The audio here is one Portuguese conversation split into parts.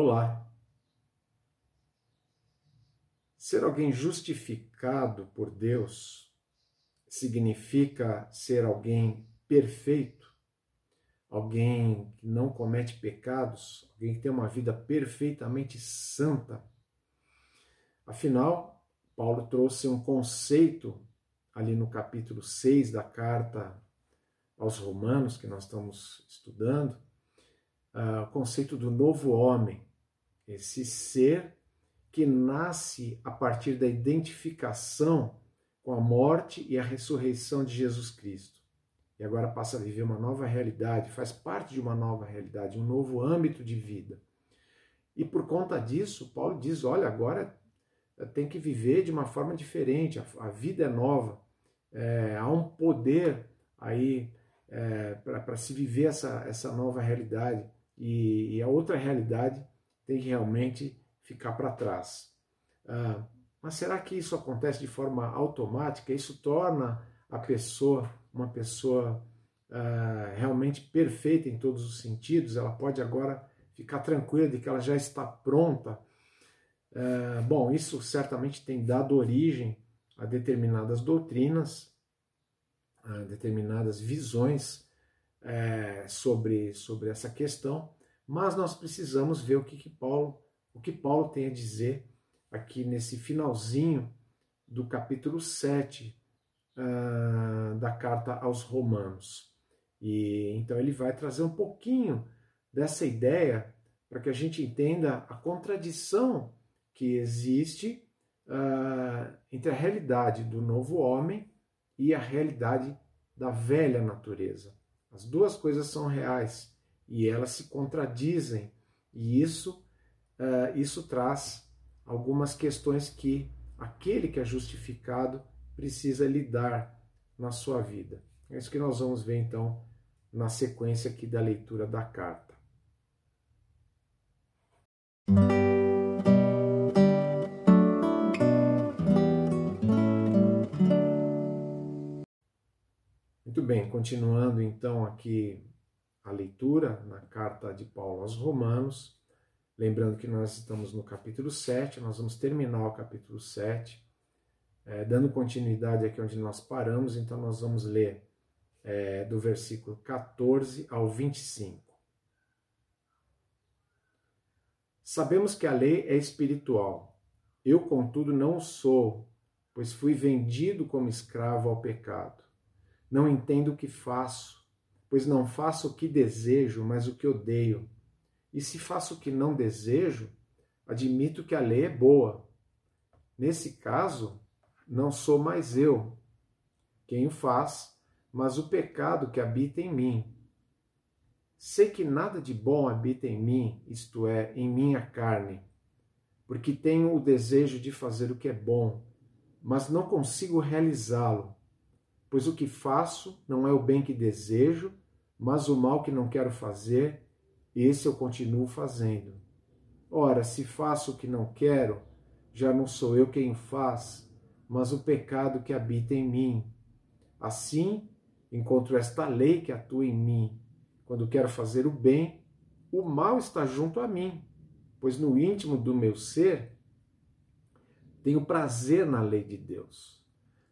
Olá. Ser alguém justificado por Deus significa ser alguém perfeito, alguém que não comete pecados, alguém que tem uma vida perfeitamente santa. Afinal, Paulo trouxe um conceito ali no capítulo 6 da carta aos Romanos, que nós estamos estudando, uh, o conceito do novo homem, esse ser que nasce a partir da identificação com a morte e a ressurreição de Jesus Cristo. E agora passa a viver uma nova realidade, faz parte de uma nova realidade, um novo âmbito de vida. E por conta disso, Paulo diz: olha, agora tem que viver de uma forma diferente, a, vida é nova, é, há um poder aí é, para se viver essa, essa nova realidade e, e, a outra realidade tem que realmente ficar para trás. Ah, mas será que isso acontece de forma automática? Isso torna a pessoa uma pessoa ah, realmente perfeita em todos os sentidos? Ela pode agora ficar tranquila de que ela já está pronta é, bom, isso certamente tem dado origem a determinadas doutrinas, a determinadas visões é, sobre, sobre essa questão, mas nós precisamos ver o que, que Paulo o que Paulo tem a dizer aqui nesse finalzinho do capítulo 7 uh, ah, da carta aos Romanos. E então ele vai trazer um pouquinho dessa ideia para que a gente entenda a contradição que existe uh, entre a realidade do novo homem e a realidade da velha natureza. As duas coisas são reais e elas se contradizem, e isso, uh, isso traz algumas questões que aquele que é justificado precisa lidar na sua vida. É isso que nós vamos ver então na sequência aqui da leitura da carta. bem, continuando então aqui a leitura na carta de Paulo aos Romanos, lembrando que nós estamos no capítulo 7, nós vamos terminar o capítulo 7, é, dando continuidade aqui onde nós paramos, então nós vamos ler é, do versículo 14 ao 25. Sabemos que a lei é espiritual. Eu, contudo, não sou, pois fui vendido como escravo ao pecado. Não entendo o que faço, pois não faço o que desejo, mas o que odeio. E se faço o que não desejo, admito que a lei é boa. Nesse caso, não sou mais eu quem o faz, mas o pecado que habita em mim. Sei que nada de bom habita em mim, isto é, em minha carne, porque tenho o desejo de fazer o que é bom, mas não consigo realizá-lo. Pois o que faço não é o bem que desejo, mas o mal que não quero fazer, esse eu continuo fazendo. Ora, se faço o que não quero, já não sou eu quem faz, mas o pecado que habita em mim. Assim, encontro esta lei que atua em mim. Quando quero fazer o bem, o mal está junto a mim, pois no íntimo do meu ser tenho prazer na lei de Deus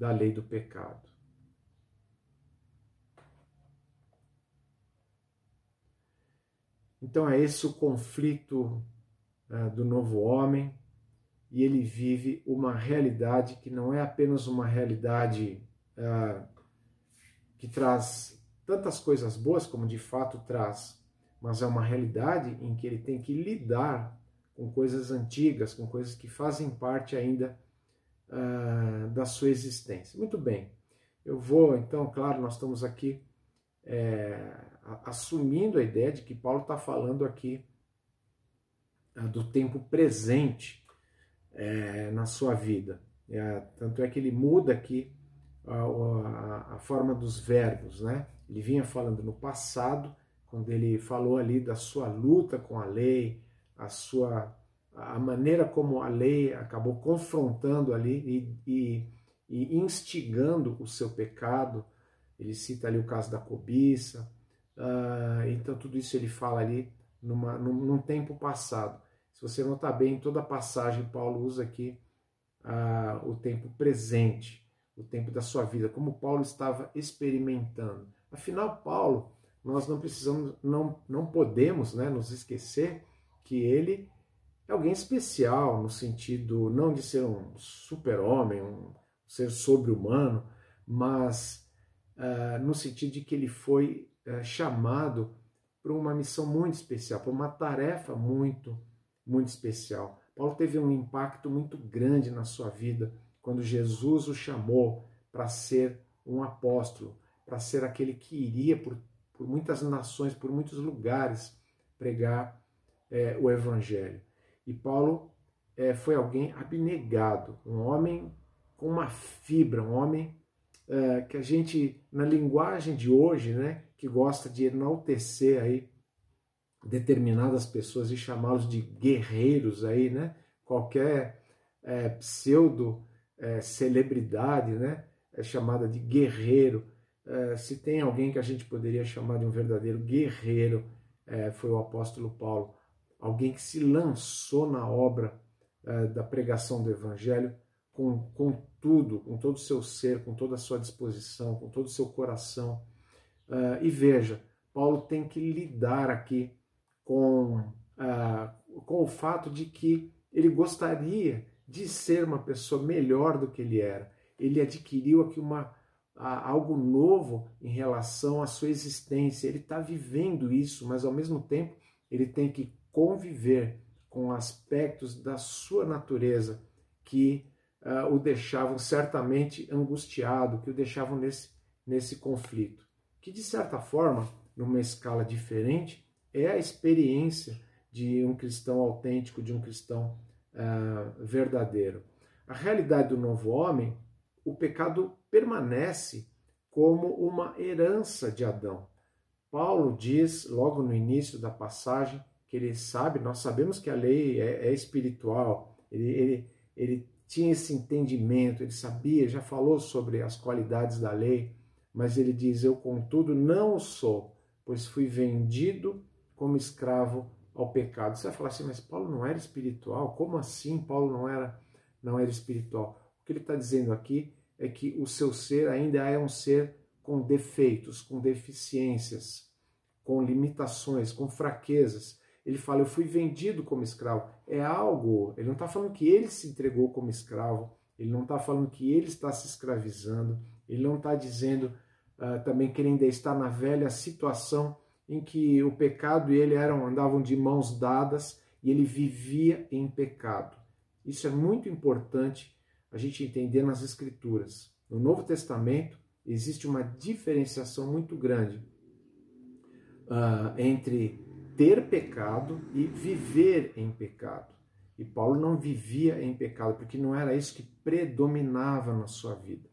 da lei do pecado. Então é esse o conflito uh, do novo homem e ele vive uma realidade que não é apenas uma realidade uh, que traz tantas coisas boas como de fato traz, mas é uma realidade em que ele tem que lidar com coisas antigas, com coisas que fazem parte ainda uh, da sua existência. Muito bem, eu vou, então, claro, nós estamos aqui é, assumindo a ideia de que Paulo está falando aqui uh, do tempo presente é, na sua vida. É, tanto é que ele muda aqui a, a, a, forma dos verbos, né? Ele vinha falando no passado, quando ele falou ali da sua luta com a lei, a sua a maneira como a lei acabou confrontando ali e, e, e instigando o seu pecado. Ele cita ali o caso da cobiça. Uh, então tudo isso ele fala ali numa, num, num tempo passado. Se você notar bem, toda a passagem Paulo usa aqui ah, o tempo presente, o tempo da sua vida, como Paulo estava experimentando. Afinal, Paulo, nós não precisamos, não, não podemos né, nos esquecer que ele é alguém especial, no sentido não de ser um super-homem, um ser sobre-humano, mas uh, no sentido de que ele foi uh, chamado para uma missão muito especial, para uma tarefa muito, muito especial. Paulo teve um impacto muito grande na sua vida quando Jesus o chamou para ser um apóstolo, para ser aquele que iria por, por muitas nações, por muitos lugares pregar é, o Evangelho. E Paulo é, foi alguém abnegado, um homem com uma fibra, um homem é, que a gente, na linguagem de hoje, né, que gosta de enaltecer aí determinadas pessoas e chamá-los de guerreiros aí, né? Qualquer é, pseudo é, celebridade, né? É chamada de guerreiro. É, se tem alguém que a gente poderia chamar de um verdadeiro guerreiro, é, foi o apóstolo Paulo, alguém que se lançou na obra é, da pregação do evangelho com, com tudo, com todo o seu ser, com toda a sua disposição, com todo o seu coração. Uh, e veja, Paulo tem que lidar aqui com, uh, com o fato de que ele gostaria de ser uma pessoa melhor do que ele era. Ele adquiriu aqui uma, uh, algo novo em relação à sua existência. Ele está vivendo isso, mas ao mesmo tempo ele tem que conviver com aspectos da sua natureza que uh, o deixavam certamente angustiado, que o deixavam nesse, nesse conflito. Que de certa forma, numa escala diferente, é a experiência de um cristão autêntico, de um cristão uh, verdadeiro. A realidade do novo homem, o pecado permanece como uma herança de Adão. Paulo diz, logo no início da passagem, que ele sabe, nós sabemos que a lei é, é espiritual, ele, ele, ele tinha esse entendimento, ele sabia, já falou sobre as qualidades da lei, mas ele diz: Eu, contudo, não sou, pois fui vendido como escravo ao pecado. Você vai falar assim, mas Paulo não era espiritual? Como assim Paulo não era, não era espiritual? O que ele está dizendo aqui é que o seu ser ainda é um ser com defeitos, com deficiências, com limitações, com fraquezas. Ele fala, eu fui vendido como escravo. É algo, ele não está falando que ele se entregou como escravo, ele não está falando que ele está se escravizando, ele não está dizendo uh, também que ele ainda está na velha situação em que o pecado e ele eram andavam de mãos dadas e ele vivia em pecado. Isso é muito importante a gente entender nas escrituras. No Novo Testamento existe uma diferenciação muito grande uh, entre ter pecado e viver em pecado. E Paulo não vivia em pecado, porque não era isso que predominava na sua vida.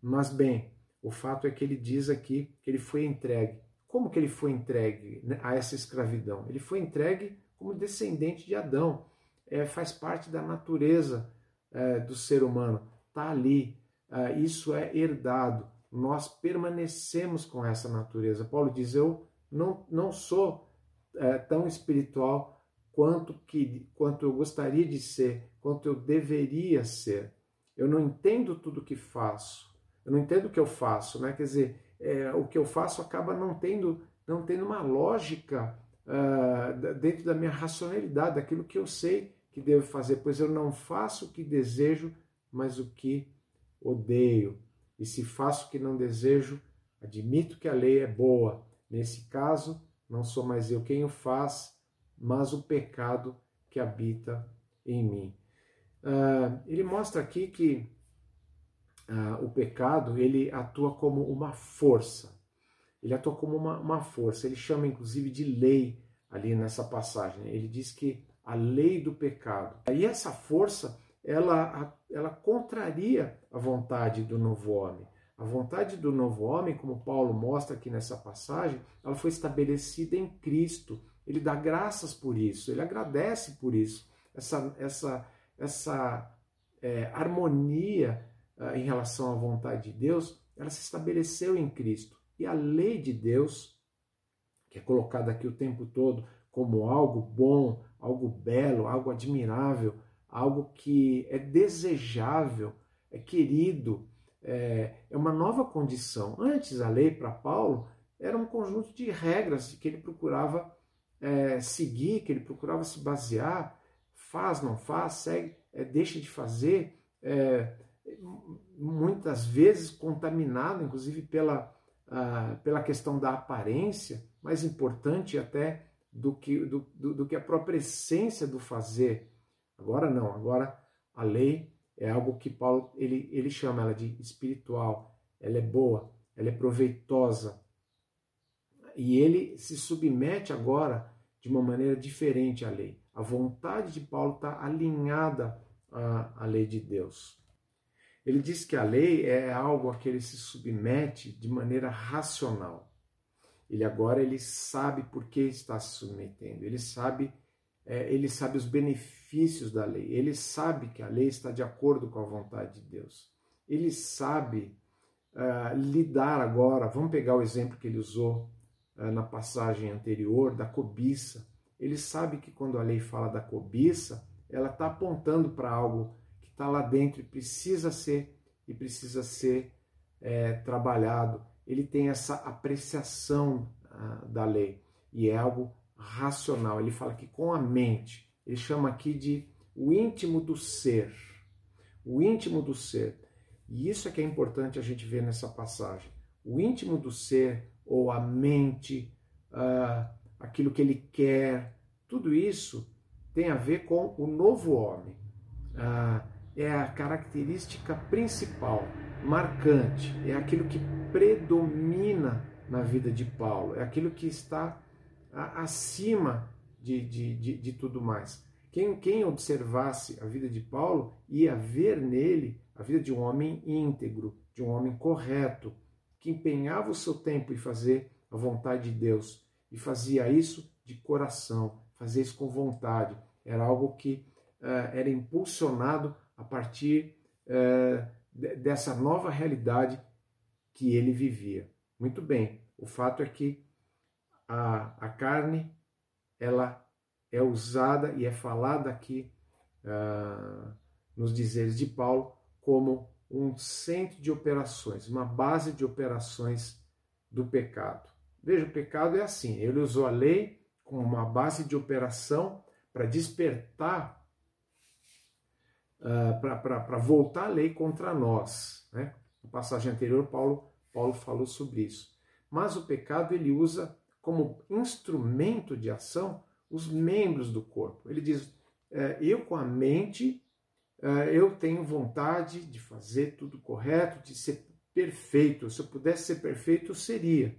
Mas bem, o fato é que ele diz aqui que ele foi entregue como que ele foi entregue né, a essa escravidão? Ele foi entregue como descendente de Adão. É, faz parte da natureza é, do ser humano. Está ali. É, isso é herdado. Nós permanecemos com essa natureza. Paulo diz: Eu não, não sou é, tão espiritual quanto, que, quanto eu gostaria de ser, quanto eu deveria ser. Eu não entendo tudo que faço. Eu não entendo o que eu faço, né? Quer dizer, é, o que eu faço acaba não tendo, não tendo uma lógica uh, dentro da minha racionalidade, daquilo que eu sei que devo fazer, pois eu não faço o que desejo, mas o que odeio. E se faço o que não desejo, admito que a lei é boa. Nesse caso, não sou mais eu quem o faz, mas o pecado que habita em mim. Uh, ele mostra aqui que ah, o pecado ele atua como uma força. Ele atua como uma, uma força. Ele chama inclusive de lei ali nessa passagem. Ele diz que a lei do pecado. E essa força, ela, ela contraria a vontade do novo homem. A vontade do novo homem, como Paulo mostra aqui nessa passagem, ela foi estabelecida em Cristo. Ele dá graças por isso, ele agradece por isso. Essa, essa, essa é, harmonia uh, em relação à vontade de Deus, ela se estabeleceu em Cristo. E a lei de Deus, que é colocada aqui o tempo todo como algo bom, algo belo, algo admirável, algo que é desejável, é querido, é, é uma nova condição. Antes, a lei para Paulo era um conjunto de regras que ele procurava é, seguir, que ele procurava se basear, faz, não faz, segue, é, deixa de fazer, é, muitas vezes contaminado, inclusive pela, pela questão da aparência, mais importante até do que, do, do, do que a própria essência do fazer. Agora não, agora a lei é algo que Paulo ele, ele chama ela de espiritual, ela é boa, ela é proveitosa. E ele se submete agora de uma maneira diferente à lei. A vontade de Paulo está alinhada à, à lei de Deus. Ele diz que a lei é algo a que ele se submete de maneira racional. Ele agora ele sabe por que está se submetendo. Ele sabe é, ele sabe os benefícios da lei, ele sabe que a lei está de acordo com a vontade de Deus, ele sabe uh, lidar agora. Vamos pegar o exemplo que ele usou uh, na passagem anterior da cobiça. Ele sabe que quando a lei fala da cobiça, ela está apontando para algo que está lá dentro e precisa ser e precisa ser é, trabalhado. Ele tem essa apreciação uh, da lei e é algo racional. Ele fala que com a mente, ele chama aqui de o íntimo do ser. O íntimo do ser. E isso é que é importante a gente ver nessa passagem. O íntimo do ser, ou a mente, uh, aquilo que ele quer, tudo isso tem a ver com o novo homem. Uh, é a característica principal, marcante, é aquilo que predomina na vida de Paulo, é aquilo que está acima de, de, de, de tudo mais. Quem, quem observasse a vida de Paulo ia ver nele a vida de um homem íntegro, de um homem correto, que empenhava o seu tempo em fazer a vontade de Deus e fazia isso de coração, fazia isso com vontade. Era algo que uh, era impulsionado a partir uh, dessa nova realidade que ele vivia. Muito bem, o fato é que a, a carne ela é usada e é falada aqui uh, nos dizeres de Paulo como um centro de operações, uma base de operações do pecado. Veja, o pecado é assim: ele usou a lei como uma base de operação para despertar, uh, para voltar a lei contra nós. Né? Na passagem anterior, Paulo, Paulo falou sobre isso. Mas o pecado ele usa como instrumento de ação os membros do corpo. Ele diz: é, eu com a mente, é, eu tenho vontade de fazer tudo correto, de ser perfeito. Se eu pudesse ser perfeito, eu seria.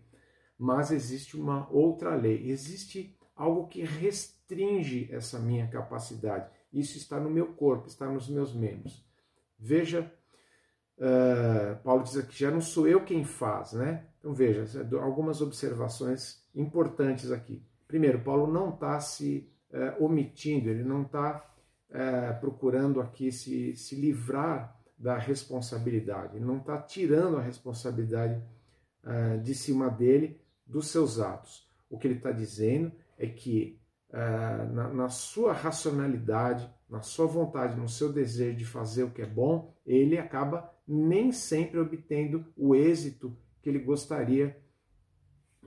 Mas existe uma outra lei, existe algo que restringe essa minha capacidade. Isso está no meu corpo, está nos meus membros. Veja, uh, Paulo diz aqui: já não sou eu quem faz, né? Então veja, algumas observações importantes aqui. Primeiro, Paulo não está se é, omitindo, ele não está é, procurando aqui se, se livrar da responsabilidade, ele não está tirando a responsabilidade é, de cima dele dos seus atos. O que ele está dizendo é que na, na sua racionalidade, na sua vontade, no seu desejo de fazer o que é bom, ele acaba nem sempre obtendo o êxito que ele gostaria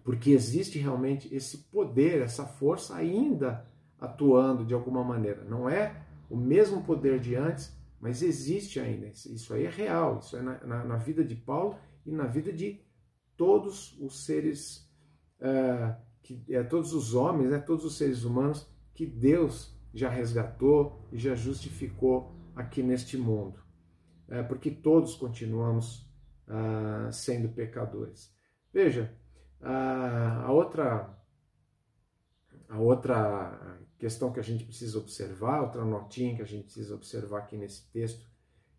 porque existe realmente esse poder, essa força ainda atuando de alguma maneira. Não é o mesmo poder de antes, mas existe ainda. Isso aí é real, isso é na, na, na vida de Paulo e na vida de todos os seres, uh, que, é, todos os homens, né, todos os seres humanos que Deus já resgatou e já justificou aqui neste mundo. É, porque todos continuamos uh, sendo pecadores. Veja, a outra, a outra questão que a gente precisa observar, outra notinha que a gente precisa observar aqui nesse texto,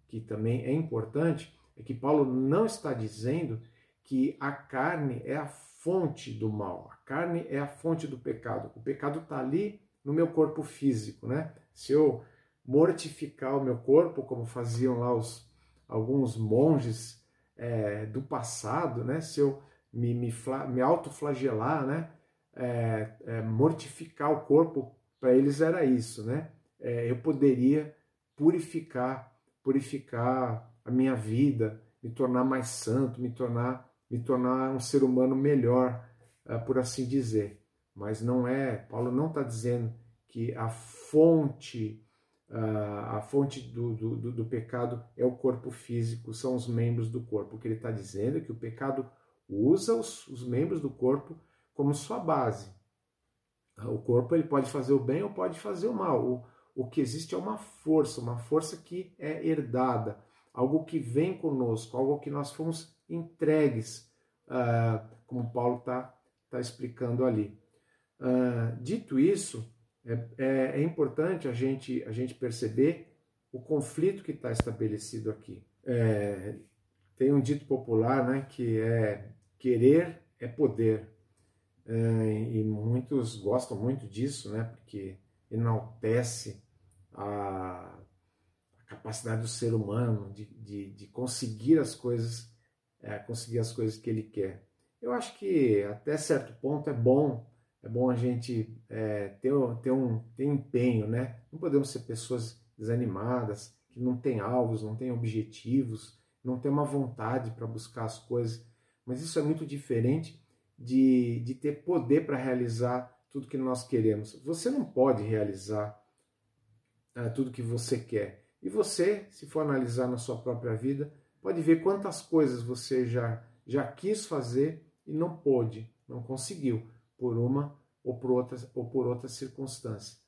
que também é importante, é que Paulo não está dizendo que a carne é a fonte do mal, a carne é a fonte do pecado. O pecado está ali no meu corpo físico, né? Se eu mortificar o meu corpo, como faziam lá os, alguns monges é, do passado, né? Se eu me, me, me autoflagelar, né? É, é, mortificar o corpo, para eles era isso, né? É, eu poderia purificar, purificar a minha vida, me tornar mais santo, me tornar, me tornar um ser humano melhor, é, por assim dizer. Mas não é, Paulo não está dizendo que a fonte a fonte do, do, do, pecado é o corpo físico, são os membros do corpo. O que ele está dizendo é que o pecado usa os, os membros do corpo como sua base. O corpo ele pode fazer o bem ou pode fazer o mal. O, o que existe é uma força, uma força que é herdada, algo que vem conosco, algo que nós fomos entregues, uh, como Paulo está tá explicando ali. Uh, dito isso, é, é, é, importante a gente, a gente perceber o conflito que está estabelecido aqui. É, tem um dito popular né, que é querer é poder. É, e muitos gostam muito disso, né, porque enaltece a, capacidade do ser humano de, de, de conseguir as coisas, é, conseguir as coisas que ele quer. Eu acho que até certo ponto é bom é bom a gente é, ter, ter, um, ter empenho, né? Não podemos ser pessoas desanimadas, que não têm alvos, não têm objetivos, não têm uma vontade para buscar as coisas. Mas isso é muito diferente de, de ter poder para realizar tudo que nós queremos. Você não pode realizar é, tudo que você quer. E você, se for analisar na sua própria vida, pode ver quantas coisas você já, já quis fazer e não pôde, não conseguiu por uma ou por outra, ou por outra circunstância.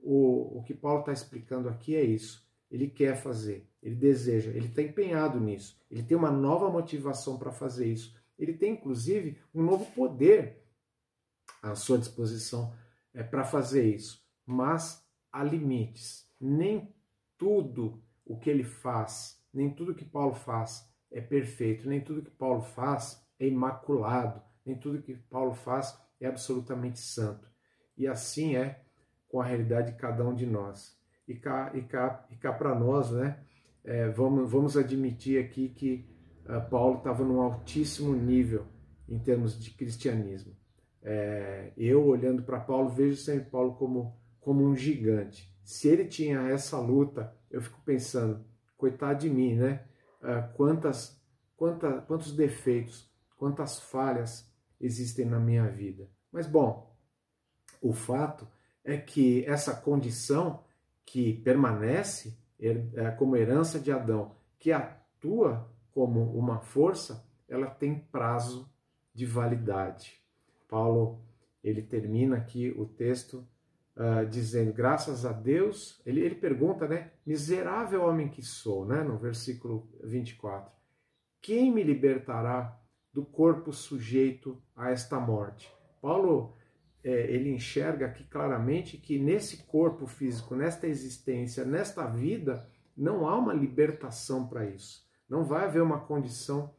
O, o que Paulo está explicando aqui é isso. Ele quer fazer, ele deseja, ele está empenhado nisso, ele tem uma nova motivação para fazer isso. Ele tem, inclusive, um novo poder à sua disposição é, para fazer isso. Mas há limites. Nem tudo o que ele faz, nem tudo que Paulo faz é perfeito, nem tudo que Paulo faz é imaculado, nem tudo que Paulo faz é absolutamente santo. E assim é com a realidade de cada um de nós. E cá, e cá, e cá para nós, né, é, vamos, vamos admitir aqui que uh, Paulo estava num altíssimo nível em termos de cristianismo. É, eu, olhando para Paulo, vejo sempre Paulo como, como um gigante. Se ele tinha essa luta, eu fico pensando, coitado de mim, né? Uh, quantas, quanta, quantos defeitos, quantas falhas existem na minha vida. Mas, bom, o fato é que essa condição que permanece é, como herança de Adão, que atua como uma força, ela tem prazo de validade. Paulo ele termina aqui o texto uh, dizendo graças a Deus, ele, ele pergunta, né, miserável homem que sou, né, no versículo 24, quem me libertará do corpo sujeito a esta morte. Paulo é, ele enxerga aqui claramente que nesse corpo físico, nesta existência, nesta vida, não há uma libertação para isso. Não vai haver uma condição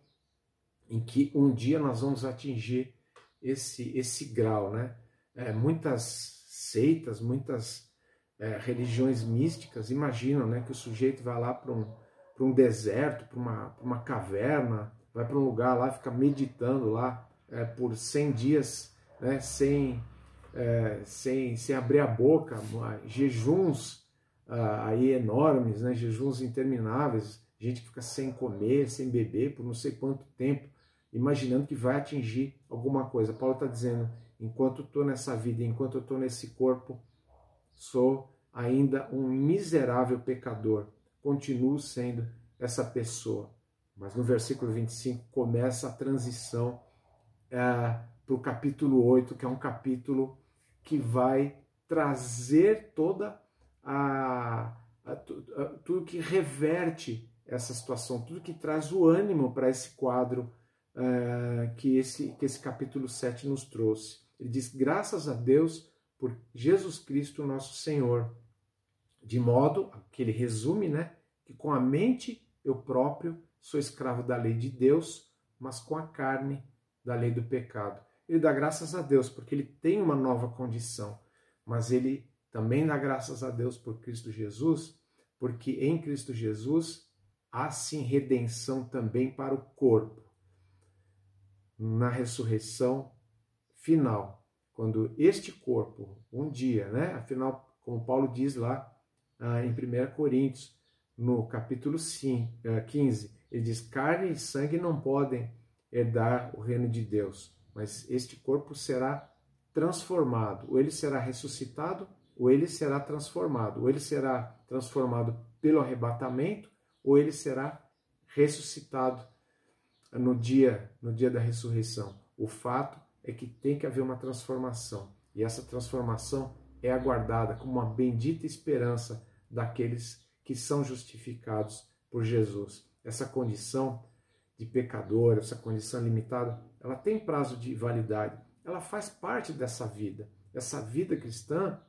em que um dia nós vamos atingir esse, esse grau. Né? É, muitas seitas, muitas é, religiões místicas imaginam né, que o sujeito vai lá para um, um deserto, para uma, uma caverna, vai para um lugar lá, fica meditando lá é, por 100 dias, né, sem, é, sem, sem abrir a boca, jejuns ah, aí enormes, né, jejuns intermináveis, gente que fica sem comer, sem beber por não sei quanto tempo, imaginando que vai atingir alguma coisa. Paulo está dizendo: enquanto estou nessa vida, enquanto estou nesse corpo, sou ainda um miserável pecador, continuo sendo essa pessoa. Mas no versículo 25 começa a transição é, para o capítulo 8, que é um capítulo que vai trazer toda a, a, a, tudo que reverte essa situação, tudo que traz o ânimo para esse quadro é, que, esse, que esse capítulo 7 nos trouxe. Ele diz: graças a Deus por Jesus Cristo, nosso Senhor. De modo que ele resume, né, que com a mente eu próprio sou escravo da lei de Deus, mas com a carne da lei do pecado. Ele dá graças a Deus porque ele tem uma nova condição, mas ele também dá graças a Deus por Cristo Jesus, porque em Cristo Jesus há sim redenção também para o corpo. Na ressurreição final, quando este corpo, um dia, né? Afinal, como Paulo diz lá ah, em 1 Coríntios, no capítulo 5, 15, ah, ele diz: carne e sangue não podem herdar o reino de Deus, mas este corpo será transformado, ou ele será ressuscitado, ou ele será transformado, ou ele será transformado pelo arrebatamento, ou ele será ressuscitado no dia, no dia da ressurreição. O fato é que tem que haver uma transformação. E essa transformação é aguardada como uma bendita esperança daqueles que são justificados por Jesus. Essa condição de pecador, essa condição limitada, ela tem prazo de validade. Ela faz parte dessa vida. Essa vida cristã,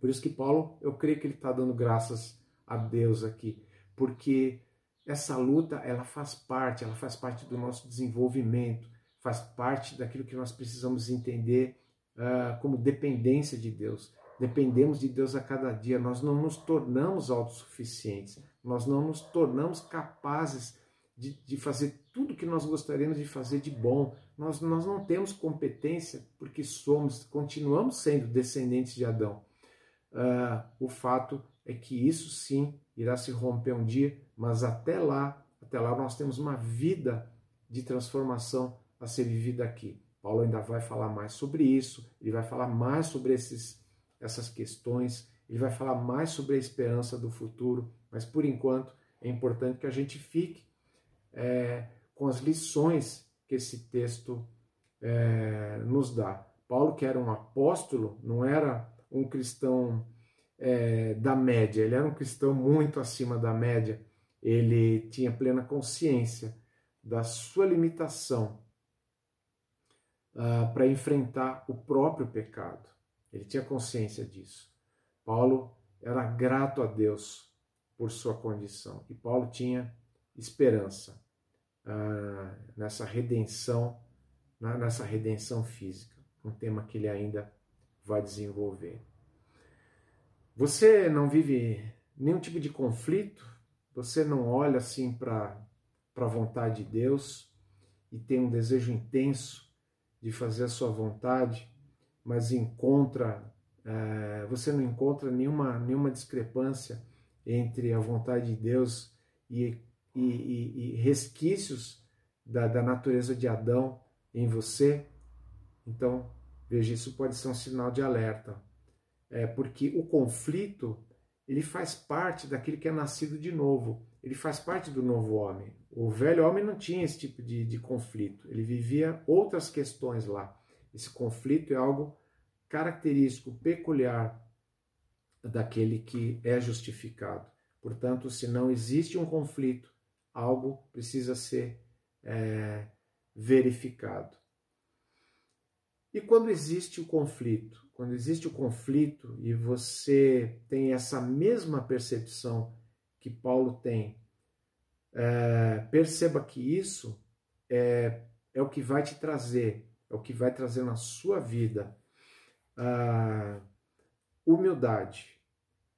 por isso que Paulo, eu creio que ele está dando graças a Deus aqui, porque essa luta, ela faz parte, ela faz parte do nosso desenvolvimento, faz parte daquilo que nós precisamos entender uh, como dependência de Deus. Dependemos de Deus a cada dia, nós não nos tornamos autossuficientes, nós não nos tornamos capazes de, de fazer tudo que nós gostaríamos de fazer de bom. Nós, nós não temos competência porque somos, continuamos sendo descendentes de Adão. Uh, o fato é que isso sim irá se romper um dia, mas até lá, até lá nós temos uma vida de transformação a ser vivida aqui. Paulo ainda vai falar mais sobre isso, ele vai falar mais sobre esses, essas questões, ele vai falar mais sobre a esperança do futuro, mas por enquanto é importante que a gente fique é, com as lições que esse texto é, nos dá. Paulo, que era um apóstolo, não era um cristão é, da média, ele era um cristão muito acima da média, ele tinha plena consciência da sua limitação uh, para enfrentar o próprio pecado. Ele tinha consciência disso. Paulo era grato a Deus por sua condição e Paulo tinha esperança uh, nessa redenção, nessa redenção física, um tema que ele ainda vai desenvolver. Você não vive nenhum tipo de conflito? Você não olha assim para a vontade de Deus e tem um desejo intenso de fazer a sua vontade, mas encontra, é, você não encontra nenhuma, nenhuma discrepância entre a vontade de Deus e, e, e, e resquícios da, da natureza de Adão em você, então veja, isso pode ser um sinal de alerta, é, porque o conflito ele faz parte daquele que é nascido de novo, ele faz parte do novo homem. O velho homem não tinha esse tipo de, de conflito, ele vivia outras questões lá. Esse conflito é algo característico, peculiar daquele que é justificado. Portanto, se não existe um conflito, algo precisa ser é, verificado. E quando existe o conflito, quando existe o conflito e você tem essa mesma percepção que Paulo tem é, perceba que isso é, é o que vai te trazer, é o que vai trazer na sua vida a humildade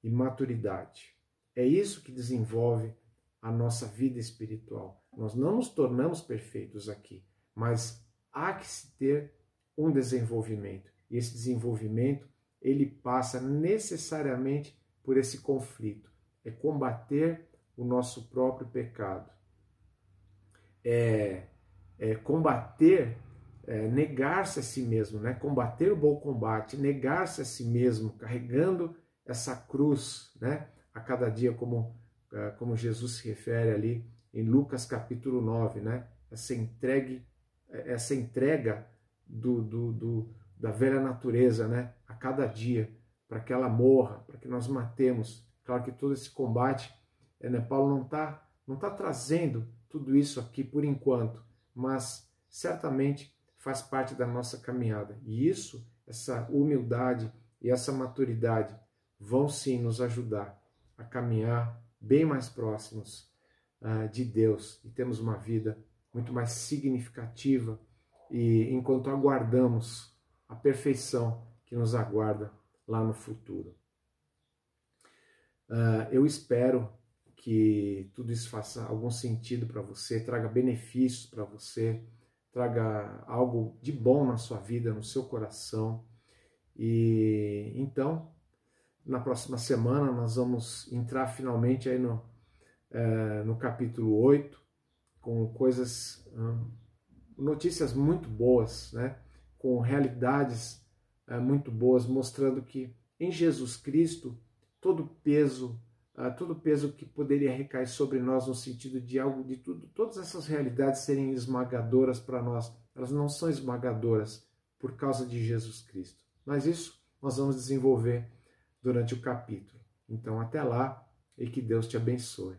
e maturidade. É isso que desenvolve a nossa vida espiritual. Nós não nos tornamos perfeitos aqui, mas há que se ter um desenvolvimento. E esse desenvolvimento, ele passa necessariamente por esse conflito. É combater o nosso próprio pecado. É, é combater, é, negar-se a si mesmo, né? combater o bom combate, negar-se a si mesmo, carregando essa cruz né? a cada dia, como, é, como Jesus se refere ali em Lucas capítulo 9, né? essa, entregue, essa entrega do, do, do, da velha natureza né? a cada dia, para que ela morra, para que nós matemos. Claro que todo esse combate é, né? Paulo não está não tá trazendo tudo isso aqui por enquanto, mas certamente faz parte da nossa caminhada. E isso essa humildade e essa maturidade vão sim nos ajudar a caminhar bem mais próximos uh, de Deus e temos uma vida muito mais significativa e enquanto aguardamos a perfeição que nos aguarda lá no futuro. Uh, eu espero que tudo isso faça algum sentido para você, traga benefícios para você, traga algo de bom na sua vida, no seu coração. E então, na próxima semana, nós vamos entrar finalmente aí no, é, no capítulo 8, com coisas, notícias muito boas, né? com realidades é, muito boas, mostrando que em Jesus Cristo todo peso, uh, todo peso que poderia recair sobre nós no sentido de algo de tudo, todas essas realidades serem esmagadoras para nós, elas não são esmagadoras por causa de Jesus Cristo. Mas isso nós vamos desenvolver durante o capítulo. Então até lá e que Deus te abençoe.